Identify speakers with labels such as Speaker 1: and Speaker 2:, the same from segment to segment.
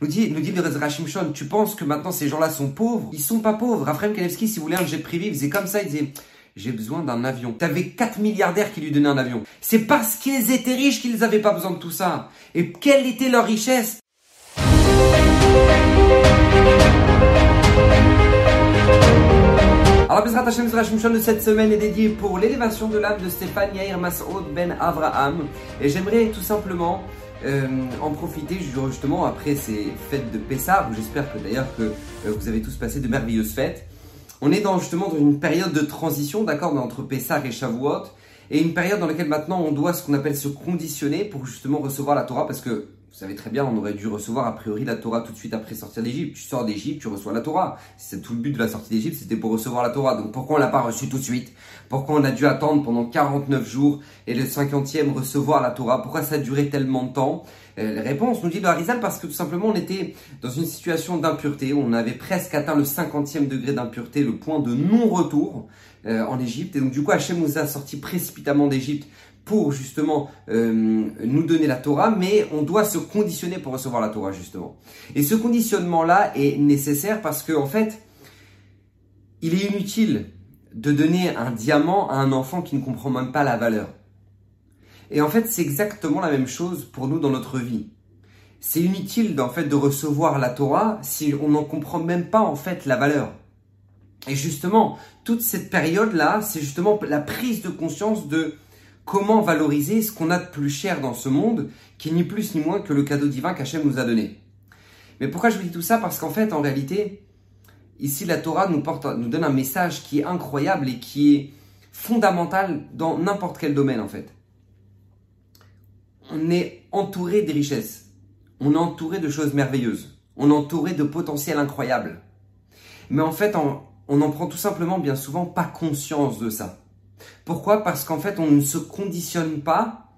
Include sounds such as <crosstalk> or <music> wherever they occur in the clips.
Speaker 1: Nous dit, nous dit le Rachimshon, tu penses que maintenant ces gens-là sont pauvres? Ils sont pas pauvres. Raphaël Kanevski, si vous voulez un jet privé, il faisait comme ça, il disait, j'ai besoin d'un avion. T'avais 4 milliardaires qui lui donnaient un avion. C'est parce qu'ils étaient riches qu'ils n'avaient pas besoin de tout ça. Et quelle était leur richesse? Alors, Bezrat Hashem Shimshon de cette semaine est dédié pour l'élévation de l'âme de Stéphane Yair Masoud Ben Avraham. Et j'aimerais tout simplement euh, en profiter justement après ces fêtes de Pessah, j'espère que d'ailleurs que euh, vous avez tous passé de merveilleuses fêtes. On est dans, justement dans une période de transition, d'accord, entre Pessah et Shavuot, et une période dans laquelle maintenant on doit ce qu'on appelle se conditionner pour justement recevoir la Torah, parce que vous savez très bien, on aurait dû recevoir a priori la Torah tout de suite après sortir d'Égypte. Tu sors d'Égypte, tu reçois la Torah. C'est tout le but de la sortie d'Égypte, c'était pour recevoir la Torah. Donc pourquoi on l'a pas reçu tout de suite? Pourquoi on a dû attendre pendant 49 jours et le 50e recevoir la Torah? Pourquoi ça a duré tellement de temps? Euh, La réponse nous dit le Harizal parce que tout simplement on était dans une situation d'impureté. On avait presque atteint le 50e degré d'impureté, le point de non-retour euh, en Égypte. Et donc du coup Hachem nous a sorti précipitamment d'Égypte pour justement euh, nous donner la Torah, mais on doit se conditionner pour recevoir la Torah justement. Et ce conditionnement-là est nécessaire parce qu'en en fait, il est inutile de donner un diamant à un enfant qui ne comprend même pas la valeur. Et en fait, c'est exactement la même chose pour nous dans notre vie. C'est inutile en fait de recevoir la Torah si on n'en comprend même pas en fait la valeur. Et justement, toute cette période-là, c'est justement la prise de conscience de comment valoriser ce qu'on a de plus cher dans ce monde, qui est ni plus ni moins que le cadeau divin qu'Hachem nous a donné. Mais pourquoi je vous dis tout ça? Parce qu'en fait, en réalité, ici, la Torah nous, porte, nous donne un message qui est incroyable et qui est fondamental dans n'importe quel domaine, en fait. On est entouré des richesses. On est entouré de choses merveilleuses. On est entouré de potentiels incroyables. Mais en fait, on n'en prend tout simplement bien souvent pas conscience de ça. Pourquoi? Parce qu'en fait, on ne se conditionne pas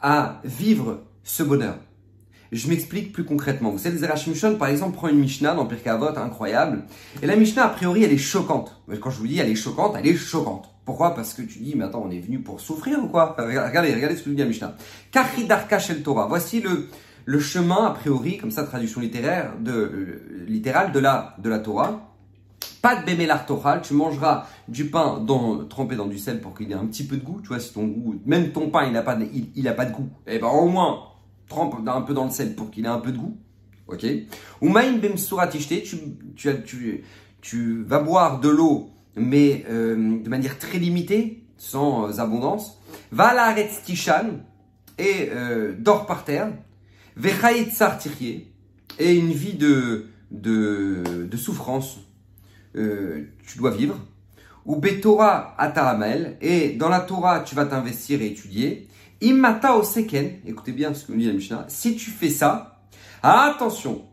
Speaker 1: à vivre ce bonheur. Je m'explique plus concrètement. Vous savez, Zerachim par exemple, prend une Mishnah dans Pirkei Avot, incroyable. Et la Mishnah, a priori, elle est choquante. Quand je vous dis elle est choquante, elle est choquante. Pourquoi? Parce que tu dis, mais attends, on est venu pour souffrir ou quoi? Regardez, regardez ce que dit la Mishnah. Kachidarka Shel Torah. Voici le, le chemin, a priori, comme ça, traduction littéraire, de, euh, littérale de la, de la Torah. Pas de bémélar tochal, tu mangeras du pain dans, trempé dans du sel pour qu'il ait un petit peu de goût. Tu vois, si ton goût, même ton pain, il n'a pas, de, il, pas de goût, et eh ben au moins, trempe un peu dans le sel pour qu'il ait un peu de goût. Ok? Ou maïm tu, tu, tu, vas boire de l'eau, mais euh, de manière très limitée, sans abondance. Va la tishan et euh, dors par terre. Vechayet et une vie de souffrance euh, tu dois vivre. Ou Betorah Ataramel, et dans la Torah, tu vas t'investir et étudier. Imata Oseken, écoutez bien ce que nous dit la Mishnah, si tu fais ça, attention,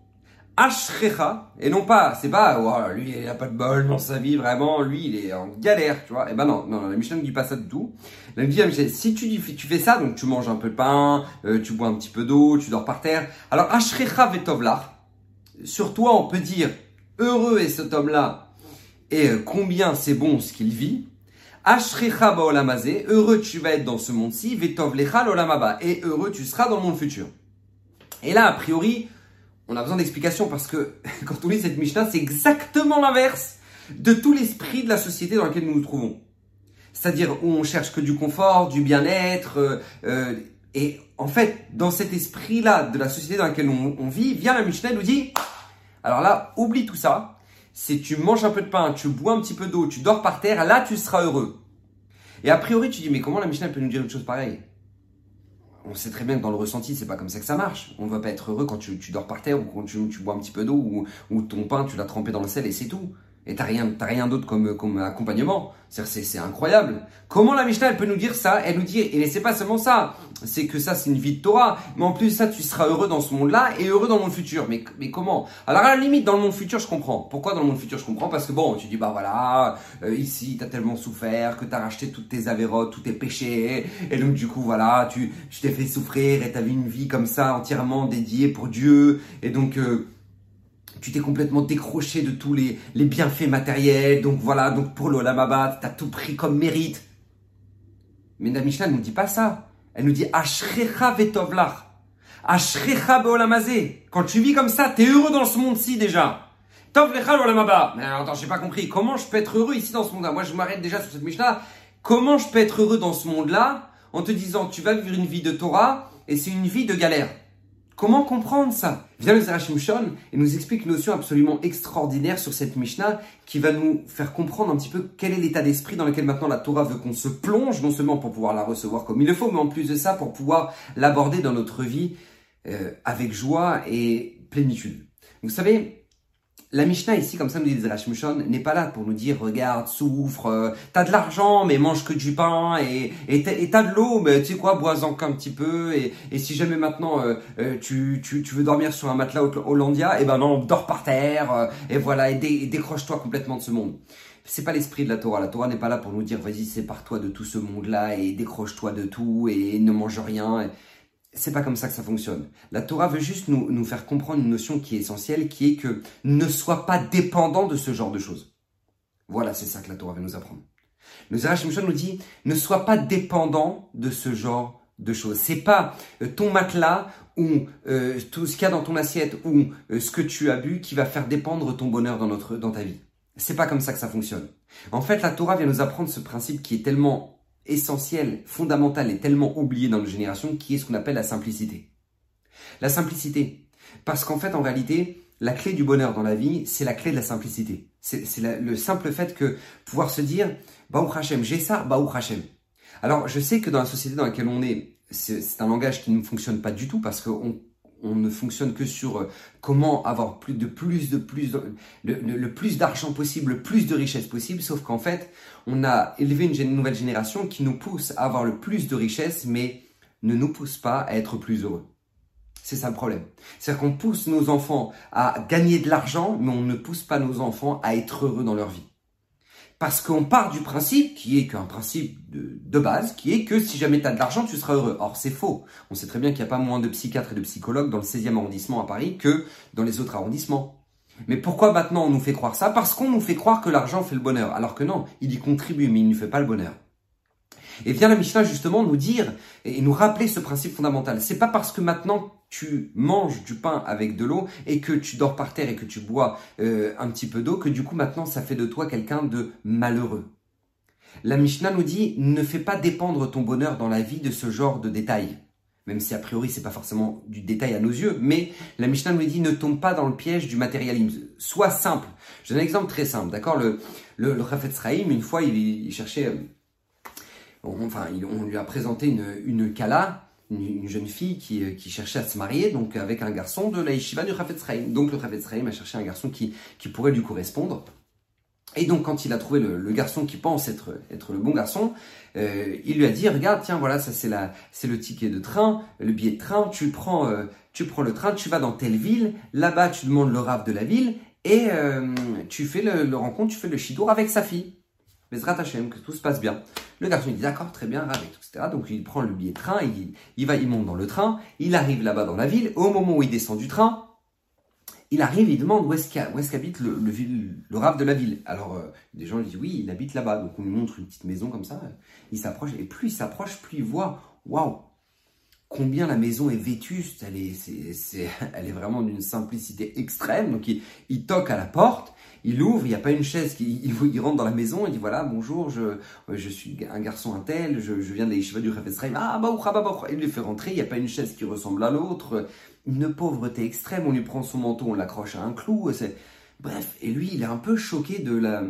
Speaker 1: Ashrecha, et non pas, c'est pas, oh, lui il a pas de bol dans sa vie, vraiment, lui il est en galère, tu vois. Et eh ben non, non, la Mishnah ne dit pas ça du tout. Elle dit, si tu, tu fais ça, donc tu manges un peu de pain, euh, tu bois un petit peu d'eau, tu dors par terre. Alors Ashrecha Vetovlach, sur toi on peut dire, heureux est cet homme-là et euh, combien c'est bon ce qu'il vit. Ashrecha heureux tu vas être dans ce monde-ci, vetov lecha et heureux tu seras dans le monde futur. Et là, a priori, on a besoin d'explications parce que <laughs> quand on lit cette Mishnah, c'est exactement l'inverse de tout l'esprit de la société dans laquelle nous nous trouvons. C'est-à-dire où on cherche que du confort, du bien-être, euh, euh, et en fait, dans cet esprit-là de la société dans laquelle on, on vit, vient la Mishnah et nous dit, alors là, oublie tout ça, si tu manges un peu de pain, tu bois un petit peu d'eau, tu dors par terre, là tu seras heureux. Et a priori, tu dis, mais comment la Mishnah peut nous dire une chose pareille? On sait très bien que dans le ressenti, c'est pas comme ça que ça marche. On ne va pas être heureux quand tu, dors par terre ou quand tu, bois un petit peu d'eau ou, ou, ton pain, tu l'as trempé dans le sel et c'est tout. Et t'as rien, t'as rien d'autre comme, comme accompagnement. C'est, c'est incroyable. Comment la Mishnah, elle peut nous dire ça? Elle nous dit, et c'est pas seulement ça, c'est que ça, c'est une vie de Torah. Mais en plus, ça, tu seras heureux dans ce monde-là et heureux dans le monde futur. Mais, mais comment? Alors, à la limite, dans le monde futur, je comprends. Pourquoi dans le monde futur, je comprends? Parce que bon, tu dis, bah voilà, euh, ici, t'as tellement souffert que t'as racheté toutes tes avérotes, tous tes péchés. Et donc, du coup, voilà, tu, tu t'es fait souffrir et t'as vu une vie comme ça, entièrement dédiée pour Dieu. Et donc, euh, tu t'es complètement décroché de tous les, les bienfaits matériels. Donc voilà, donc pour l'Olamaba, tu as tout pris comme mérite. Mais la Mishnah ne nous dit pas ça. Elle nous dit Ashrecha vetovlach. Ashrecha beolamazé. Quand tu vis comme ça, t'es heureux dans ce monde-ci déjà. Tov lecha olamaba. Mais attends, j'ai pas compris. Comment je peux être heureux ici dans ce monde-là? Moi, je m'arrête déjà sur cette Mishnah. Comment je peux être heureux dans ce monde-là en te disant tu vas vivre une vie de Torah et c'est une vie de galère? Comment comprendre ça? Vient le Zerachim Shon et nous explique une notion absolument extraordinaire sur cette Mishnah qui va nous faire comprendre un petit peu quel est l'état d'esprit dans lequel maintenant la Torah veut qu'on se plonge, non seulement pour pouvoir la recevoir comme il le faut, mais en plus de ça pour pouvoir l'aborder dans notre vie euh, avec joie et plénitude. Vous savez, la Mishnah ici, comme ça nous dit Zerachim n'est pas là pour nous dire regarde, souffre, euh, t'as de l'argent mais mange que du pain et et t'as de l'eau mais tu sais quoi, bois-en qu'un petit peu et, et si jamais maintenant euh, euh, tu, tu, tu veux dormir sur un matelas Hollandia, et eh ben non, dors par terre et voilà et, décroche-toi complètement de ce monde. C'est pas l'esprit de la Torah. La Torah n'est pas là pour nous dire vas-y sépare-toi de tout ce monde-là et décroche-toi de tout et ne mange rien c'est pas comme ça que ça fonctionne. La Torah veut juste nous, nous, faire comprendre une notion qui est essentielle, qui est que ne sois pas dépendant de ce genre de choses. Voilà, c'est ça que la Torah veut nous apprendre. Le Zerach nous dit, ne sois pas dépendant de ce genre de choses. C'est pas euh, ton matelas ou euh, tout ce qu'il y a dans ton assiette ou euh, ce que tu as bu qui va faire dépendre ton bonheur dans, notre, dans ta vie. C'est pas comme ça que ça fonctionne. En fait, la Torah vient nous apprendre ce principe qui est tellement essentiel, fondamental et tellement oublié dans nos générations, qui est ce qu'on appelle la simplicité. La simplicité. Parce qu'en fait, en réalité, la clé du bonheur dans la vie, c'est la clé de la simplicité. C'est le simple fait que pouvoir se dire, Baou Hashem, j'ai ça, Baou Hashem. Alors, je sais que dans la société dans laquelle on est, c'est un langage qui ne fonctionne pas du tout parce qu'on on ne fonctionne que sur euh, comment avoir plus de plus de plus le, plus d'argent possible, le plus de richesse possible. Sauf qu'en fait, on a élevé une, nouvelle génération qui nous pousse à avoir le plus de richesse, mais ne nous pousse pas à être plus heureux. C'est ça le problème. C'est-à-dire qu'on pousse nos enfants à gagner de l'argent, mais on ne pousse pas nos enfants à être heureux dans leur vie. Parce qu'on part du principe, qui est qu'un principe de, base, qui est que si jamais tu as de l'argent, tu seras heureux. Or, c'est faux. On sait très bien qu'il n'y a pas moins de psychiatres et de psychologues dans le 16e arrondissement à Paris que dans les autres arrondissements. Mais pourquoi maintenant on nous fait croire ça? Parce qu'on nous fait croire que l'argent fait le bonheur. Alors que non, il y contribue, mais il ne fait pas le bonheur. Et vient la Mishnah justement nous dire et nous rappeler ce principe fondamental. C'est pas parce que maintenant tu manges du pain avec de l'eau et que tu dors par terre et que tu bois euh, un petit peu d'eau que du coup maintenant ça fait de toi quelqu'un de malheureux. La Mishnah nous dit ne fais pas dépendre ton bonheur dans la vie de ce genre de détails. Même si a priori c'est pas forcément du détail à nos yeux, mais la Mishnah nous dit ne tombe pas dans le piège du matérialisme. Sois simple. J'ai un exemple très simple, d'accord? Le le, le une fois, il, chachait, euh, enfin, on lui a présenté une, une kala une, jeune fille qui, euh, qui, cherchait à se marier donc avec un garçon de la yeshiva du Chafetz Donc le Chafetz a cherché un garçon qui, qui pourrait lui correspondre. Et donc quand il a trouvé le, garçon qui pense être, être le bon garçon, euh, il lui a dit regarde tiens voilà ça c'est la c'est le ticket de train, le billet de train, tu prends euh, tu prends le train, tu vas dans telle ville, là-bas tu demandes le rave de la ville et tu fais le, le rencontre, tu fais le shidour avec sa fille. Bezrat Hashem, que tout se passe bien. Le garçon il dit d'accord, très bien, ravi, etc. Donc il prend le billet de train, il, il va, il monte dans le train, il arrive là-bas dans la ville. Au moment où il descend du train, il arrive, il demande où est-ce qu'habite le, le, le rave de la ville. Alors, euh, des gens lui disent oui, il habite là-bas. Donc, on lui montre une petite maison comme ça. Il s'approche, et plus il s'approche, plus il voit, waouh, combien la maison est vétuste. <laughs> Elle est, vraiment d'une simplicité extrême. Donc, il, toque à la porte il ouvre, il n'y a pas une chaise, <laughs> il, rentre dans la maison, il dit voilà, bonjour, je, suis un garçon intel, je, je viens de l'Yeshiva du Rafesraim, ah bah, bah, bah, il lui fait rentrer, il n'y a pas une chaise qui ressemble à l'autre, une pauvreté extrême, on lui prend son manteau, on l'accroche à un clou. Bref, et lui, il est un peu choqué de la,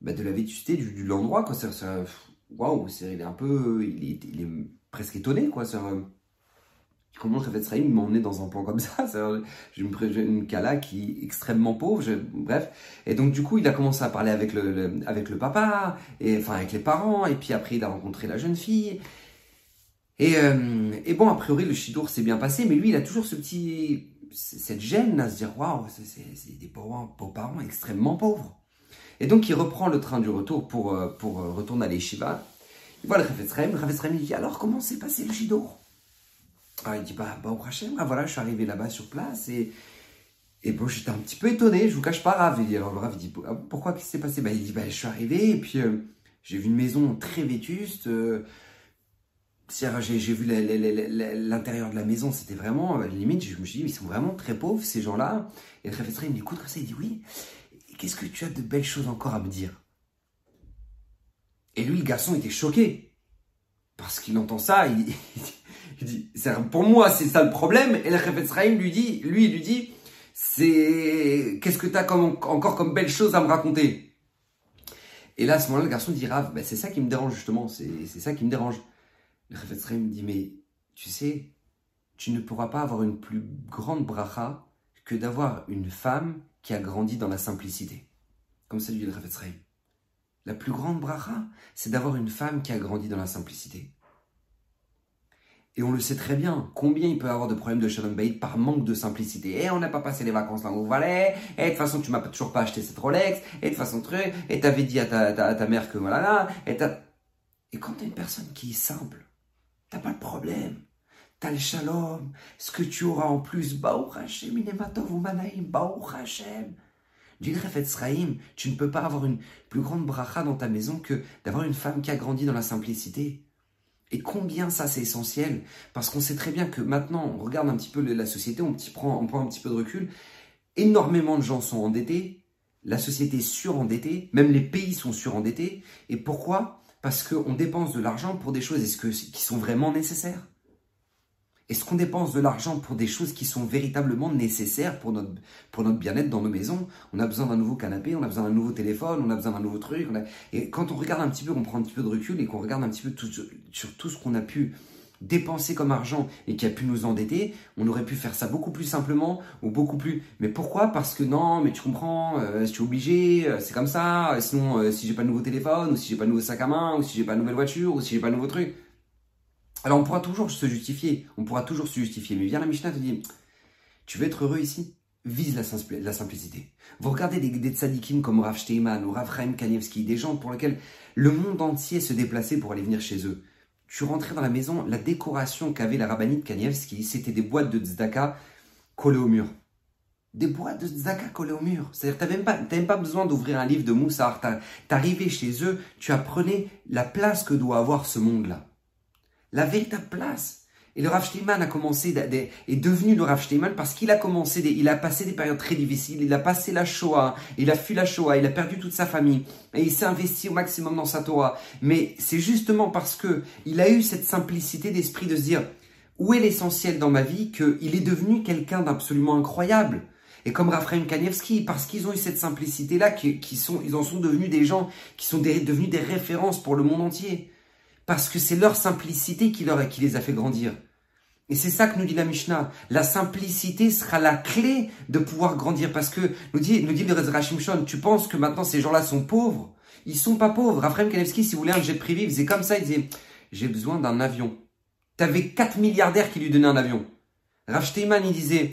Speaker 1: bah, de vétusté du, l'endroit, quoi, waouh, il est un peu, presque étonné, quoi, ça, comment fait Sraïm m'a emmené dans un plan comme ça <laughs> J'ai une, une Kala qui est extrêmement pauvre, bref. Et donc du coup, il a commencé à parler avec le, avec le papa, et enfin avec les parents, et puis après il a rencontré la jeune fille. Et, euh, et bon, a priori, le Shidour s'est bien passé, mais lui, il a toujours ce petit, cette gêne à se dire, waouh, c'est des pauvres, parents extrêmement pauvres. Et donc, il reprend le train du retour pour, euh, pour euh, retourner à l'Eshiva. Il voit le le Rafetzraim lui dit, alors comment s'est passé le Shidour ah, il dit, bah, bah, au Hachem, ah, voilà, je suis arrivé là-bas sur place et, et bon, j'étais un petit peu étonné, je vous cache pas, Rav. Et alors, le Rav, dit, ah, pourquoi, qu'est-ce qui s'est passé? Bah, Il dit, bah, je suis arrivé et puis euh, j'ai vu une maison très vétuste. Euh, j'ai vu l'intérieur de la maison, c'était vraiment, limite, je me suis dit, ils sont vraiment très pauvres, ces gens-là. Et le Rafet il m'écoute comme ça, il dit, oui, qu'est-ce que tu as de belles choses encore à me dire? Et lui, le garçon était choqué. Parce qu'il entend ça, il, <laughs> dit, pour moi, c'est ça le problème. Et le Rafet lui dit, lui, il lui dit, c'est, qu'est-ce que tu as encore comme belles choses à me raconter? Et là, à ce moment-là, le garçon dit, Rav, ben, c'est ça qui me dérange justement, c'est ça qui me dérange. Le me dit, mais tu sais, tu ne pourras pas avoir une plus grande bracha que d'avoir une femme qui a grandi dans la simplicité. Comme ça dit le Rafet La plus grande bracha, c'est d'avoir une femme qui a grandi dans la simplicité. Et on le sait très bien, combien il peut y avoir de problèmes de Shalom Bayit par manque de simplicité. Et eh, on n'a pas passé les vacances là où il fallait, et de toute façon tu m'as toujours pas acheté cette Rolex, et de toute façon truc, et t'avais dit à ta, ta, mère que voilà là, et Et quand t'as une personne qui est simple, t'as pas de problème. T'as le shalom, ce que tu auras en plus, Baou Hashem, Inematov Manaim, Baou Hashem. Du Refet Sraïm, tu ne peux pas avoir une plus grande bracha dans ta maison que d'avoir une femme qui a grandi dans la simplicité. Et combien ça c'est essentiel? Parce qu'on sait très bien que maintenant, on regarde un petit peu la société, on, prend, on prend un petit peu de recul. Énormément de gens sont endettés, la société est surendettée, même les pays sont surendettés. Et pourquoi? Parce qu'on dépense de l'argent pour des choses qui sont vraiment nécessaires? Est-ce qu'on dépense de l'argent pour des choses qui sont véritablement nécessaires pour notre, pour notre bien-être dans nos maisons? On a besoin d'un nouveau canapé, on a besoin d'un nouveau téléphone, on a besoin d'un nouveau truc. Et quand on regarde un petit peu, on prend un petit peu de recul et qu'on regarde un petit peu sur tout ce qu'on a pu dépenser comme argent et qui a pu nous endetter, on aurait pu faire ça beaucoup plus simplement ou beaucoup plus. Mais pourquoi? Parce que non, mais tu comprends, euh, si tu es obligé, euh, c'est comme ça. Sinon, euh, si j'ai pas de nouveau téléphone, ou si j'ai pas de nouveau sac à main, ou si j'ai pas de nouvelle voiture, ou si j'ai pas de nouveau truc. Alors on pourra toujours se justifier, on pourra toujours se justifier, mais vient la Mishnah te dit, tu veux être heureux ici? Vise la, simplicité. Vous regardez des, des comme Rav Steyman ou Rav Chaim Kanievski, des gens pour lesquels le monde entier se déplaçait pour aller venir chez eux. Tu rentrais dans la maison, la décoration qu'avait la rabbinite Kanievski, c'était des boîtes de tzedaka collées au mur. Des boîtes de tzedaka collées au mur. C'est-à-dire tu n'avais même, même, pas besoin d'ouvrir un livre de Moussard. T'arrivais chez eux, tu apprenais la place que doit avoir ce monde-là la véritable place. Et le Rav Steinman a commencé, est devenu le Rav Steinman parce qu'il a commencé, il a passé des périodes très difficiles, il a passé la Shoah, il a fui la Shoah, il a perdu toute sa famille, et il s'est investi au maximum dans sa Torah. Mais c'est justement parce que il a eu cette simplicité d'esprit de se dire, où est l'essentiel dans ma vie, qu'il est devenu quelqu'un d'absolument incroyable. Et comme Raphaël Kanievski, parce qu'ils ont eu cette simplicité-là, qui, sont, ils en sont devenus des gens qui sont devenus des références pour le monde entier parce que c'est leur simplicité qui, leur, qui les a fait grandir. Et c'est ça que nous dit la Mishnah. La simplicité sera la clé de pouvoir grandir. Parce que, nous dit, nous dit le Rachim Shon, tu penses que maintenant ces gens-là sont pauvres? Ils sont pas pauvres. Raphaël Kanevski, si vous voulez un jet privé, il faisait comme ça, il disait, j'ai besoin d'un avion. Tu avais 4 milliardaires qui lui donnaient un avion. Rav Steyman, il disait,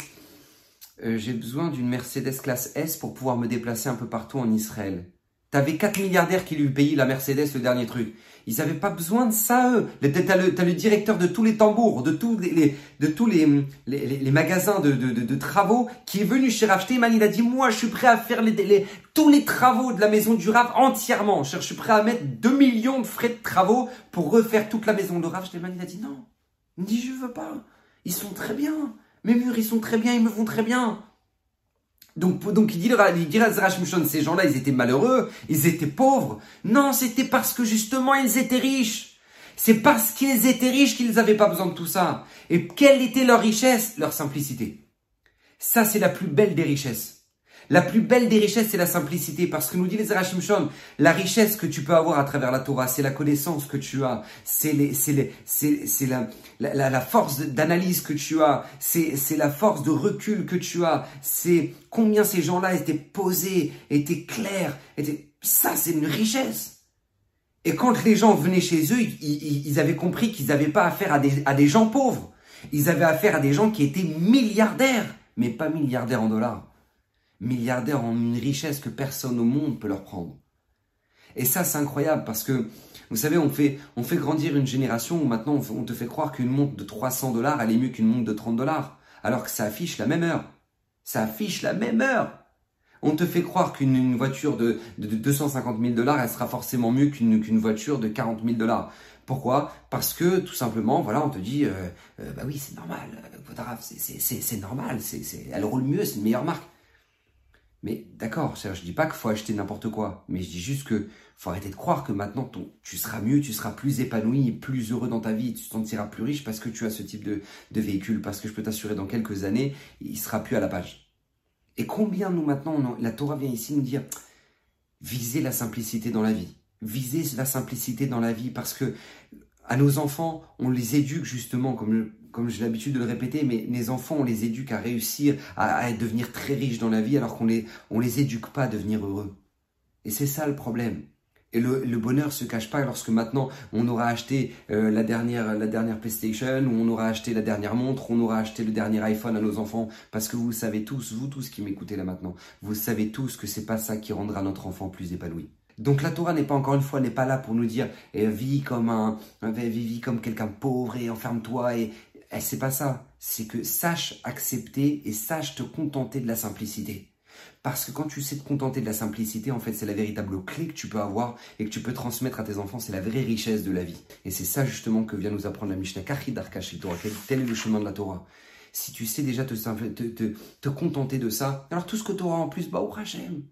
Speaker 1: euh, j'ai besoin d'une Mercedes classe S pour pouvoir me déplacer un peu partout en Israël. T'avais 4 milliardaires qui lui payaient la Mercedes, le dernier truc. Ils n'avaient pas besoin de ça, eux. T'as le, le directeur de tous les tambours, de tous les, de tous les, les, magasins de, de, de, travaux, qui est venu chez Rav Steyman. Il a dit, moi, je suis prêt à faire les, tous les travaux de la maison du Rav entièrement. Je suis prêt à mettre 2 millions de frais de travaux pour refaire toute la maison. Le Rav Steyman, il a dit, non. Il dit, je veux pas. Ils sont très bien. Mes murs, ils sont très bien, ils me vont très bien. Donc, donc il dit, il ces gens-là, ils étaient malheureux, ils étaient pauvres. Non, c'était parce que justement, ils étaient riches. C'est parce qu'ils étaient riches qu'ils n'avaient pas besoin de tout ça. Et quelle était leur richesse? Leur simplicité. Ça, c'est la plus belle des richesses. La plus belle des richesses, c'est la simplicité, parce que nous dit les Zerachim Shon, la richesse que tu peux avoir à travers la Torah, c'est la connaissance que tu as, c'est la, la, force d'analyse que tu as, c'est, la force de recul que tu as, c'est combien ces gens-là étaient posés, étaient clairs, ça c'est une richesse. Et quand les gens venaient chez eux, ils, ils avaient compris qu'ils n'avaient pas affaire à des, à des gens pauvres. Ils avaient affaire à des gens qui étaient milliardaires, mais pas milliardaires en dollars milliardaires ont une richesse que personne au monde peut leur prendre. Et ça, c'est incroyable parce que, vous savez, on fait, on fait grandir une génération où maintenant on te fait croire qu'une montre de 300 dollars, elle est mieux qu'une montre de 30 dollars. Alors que ça affiche la même heure. Ça affiche la même heure. On te fait croire qu'une voiture de, 250 000 dollars, elle sera forcément mieux qu'une voiture de 40 000 dollars. Pourquoi? Parce que tout simplement, voilà, on te dit, euh, euh, bah oui, c'est normal, c'est normal, c'est elle roule mieux, c'est une meilleure marque. Mais d'accord, je dis pas qu'il faut acheter n'importe quoi, mais je dis juste que faut arrêter de croire que maintenant tu seras mieux, tu seras plus épanoui, plus heureux dans ta vie, tu te sentiras plus riche parce que tu as ce type de, de véhicule, parce que je peux t'assurer dans quelques années, il sera plus à la page. Et combien nous maintenant, la Torah vient ici nous dire, visez la simplicité dans la vie. Visez la simplicité dans la vie parce que à nos enfants, on les éduque justement, comme, comme j'ai l'habitude de le répéter, mais les enfants, on les éduque à réussir, à, devenir très riches dans la vie alors qu'on les, on les éduque pas à devenir heureux. Et c'est ça le problème. Et le, le, bonheur se cache pas lorsque maintenant on aura acheté euh, la dernière la dernière PlayStation ou on aura acheté la dernière montre, on aura acheté le dernier iPhone à nos enfants parce que vous savez tous, vous tous qui m'écoutez là maintenant, vous savez tous que c'est pas ça qui rendra notre enfant plus épanoui. Donc la Torah n'est pas encore une fois n'est pas là pour nous dire eh, vis comme un, vis, comme quelqu'un pauvre et enferme-toi et eh, c'est pas ça. C'est que sache accepter et sache te contenter de la simplicité. Parce que quand tu sais te contenter de la simplicité, en fait, c'est la véritable clé que tu peux avoir et que tu peux transmettre à tes enfants. C'est la vraie richesse de la vie. Et c'est ça justement que vient nous apprendre la Mishnah. Tel est le chemin de la Torah? Si tu sais déjà te, te, te, contenter de ça, alors tout ce que tu auras en plus, bah, au Hachem.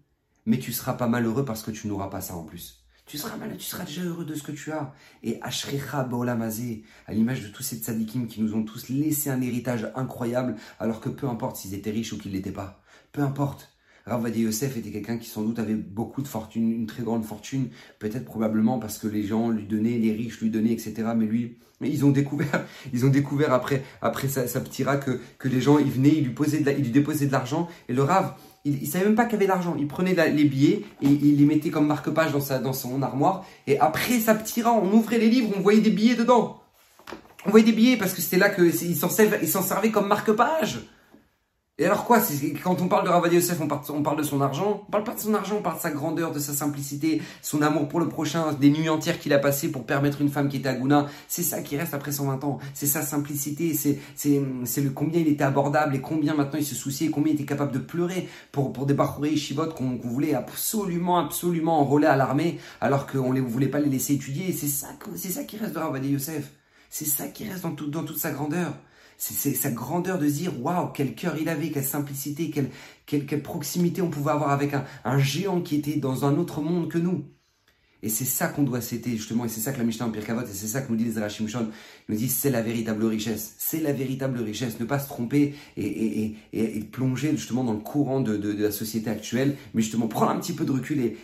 Speaker 1: Mais tu seras pas malheureux parce que tu n'auras pas ça en plus. Tu seras malheureux, tu seras déjà heureux de ce que tu as. Et Ashrecha Bolamazé, à l'image de tous ces tzadikim qui nous ont tous laissé un héritage incroyable, alors que peu importe s'ils étaient riches ou qu'ils l'étaient pas. Peu importe. Ravadi Yosef était quelqu'un qui sans doute avait beaucoup de fortune, une très grande fortune, peut-être probablement parce que les gens lui donnaient, les riches lui donnaient, etc. Mais lui, ils ont découvert, <laughs> ils ont découvert après, après sa, sa petit que, que les gens, ils venaient, ils lui, posaient de lui déposaient de l'argent, et le Rav, il, ne savait même pas qu'il avait l'argent. Il prenait les billets et il les mettait comme marque-page dans, son armoire. Et après sa petite on ouvrait les livres, on voyait des billets dedans. On voyait des billets parce que c'était là qu'il s'en servait comme marque-page. Et alors quoi Quand on parle de Ravadi Yosef, on, parle de son argent. On parle pas de son argent, on parle de sa grandeur, de sa simplicité, son amour pour le prochain, des nuits entières qu'il a passées pour permettre une femme qui était à Gouna. C'est ça qui reste après 120 ans. C'est sa simplicité, c'est le combien il était abordable et combien maintenant il se souciait, et combien il était capable de pleurer pour pour des Bachouré Shivot qu'on voulait absolument absolument enrôler à l'armée alors qu'on ne voulait pas les laisser étudier. C'est ça ça qui reste de Ravadi Yosef. C'est ça qui reste dans, dans toute sa grandeur. C'est sa grandeur de dire waouh, quel cœur il avait, quelle simplicité, quelle, quelle, proximité on pouvait avoir avec un, un, géant qui était dans un autre monde que nous. Et c'est ça qu'on doit céder justement, et c'est ça que la Mishnah en Pirkavot, et c'est ça que nous dit les Arachim Shon, nous dit c'est la véritable richesse, c'est la véritable richesse, ne pas se tromper et, et, et, plonger justement dans le courant de, de, la société actuelle, mais justement prendre un petit peu de recul et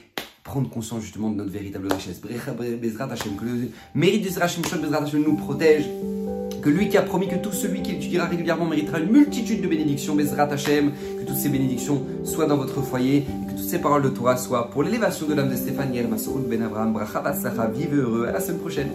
Speaker 1: prendre conscience justement de notre véritable richesse. Que le mérite Shon, Bezrat Hashem nous protège que lui qui a promis que tout celui qui étudiera régulièrement méritera une multitude de bénédictions, Bezrat que toutes ces bénédictions soient dans votre foyer, et que toutes ces paroles de Torah soient pour l'élévation de l'âme de Stéphanie El Ben Abraham, Bracha vive heureux, à la semaine prochaine.